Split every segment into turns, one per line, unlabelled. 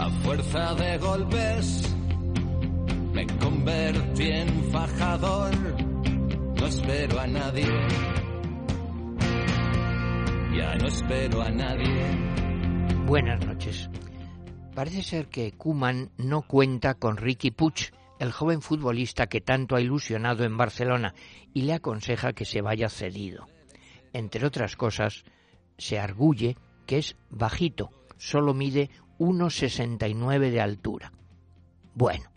A fuerza de golpes me convertí en fajador. No espero a nadie. Ya no espero a nadie.
Buenas noches. Parece ser que Kuman no cuenta con Ricky Puig, el joven futbolista que tanto ha ilusionado en Barcelona, y le aconseja que se vaya cedido. Entre otras cosas, se arguye que es bajito, solo mide 1,69 de altura. Bueno,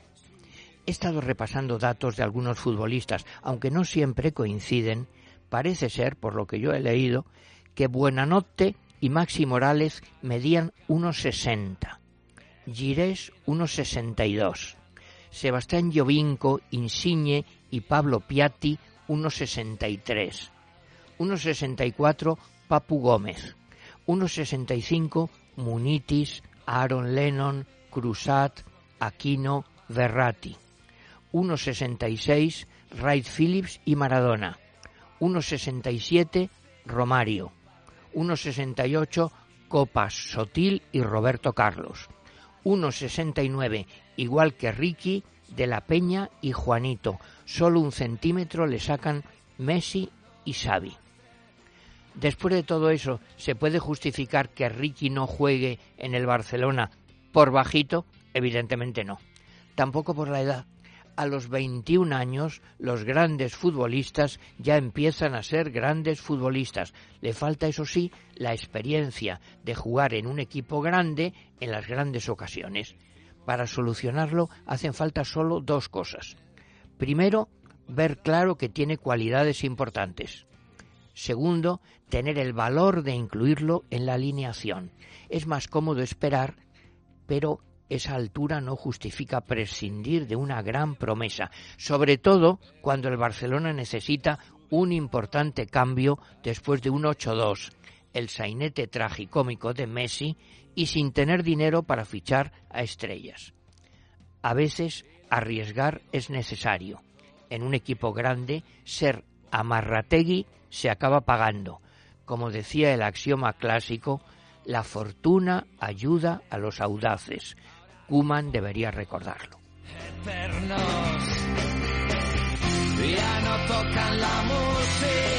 he estado repasando datos de algunos futbolistas, aunque no siempre coinciden, parece ser, por lo que yo he leído, que Buenanotte y Maxi Morales medían 1,60, Girés 1,62, Sebastián Llovinco, Insigne y Pablo Piatti 1,63, 1,64 Papu Gómez, 1,65 Munitis, Aaron Lennon, Cruzat, Aquino, Verratti, 1,66 Wright Phillips y Maradona, 1,67 Romario, 1,68 Copas, Sotil y Roberto Carlos, 1,69 igual que Ricky, De la Peña y Juanito, solo un centímetro le sacan Messi y Xavi. Después de todo eso, ¿se puede justificar que Ricky no juegue en el Barcelona por bajito? Evidentemente no. Tampoco por la edad. A los 21 años, los grandes futbolistas ya empiezan a ser grandes futbolistas. Le falta, eso sí, la experiencia de jugar en un equipo grande en las grandes ocasiones. Para solucionarlo hacen falta solo dos cosas. Primero, ver claro que tiene cualidades importantes. Segundo, tener el valor de incluirlo en la alineación. Es más cómodo esperar, pero esa altura no justifica prescindir de una gran promesa, sobre todo cuando el Barcelona necesita un importante cambio después de un 8-2, el sainete tragicómico de Messi y sin tener dinero para fichar a estrellas. A veces arriesgar es necesario. En un equipo grande, ser amarrategui se acaba pagando. Como decía el axioma clásico, la fortuna ayuda a los audaces. Kuman debería recordarlo.
Eternos, ya no tocan la música.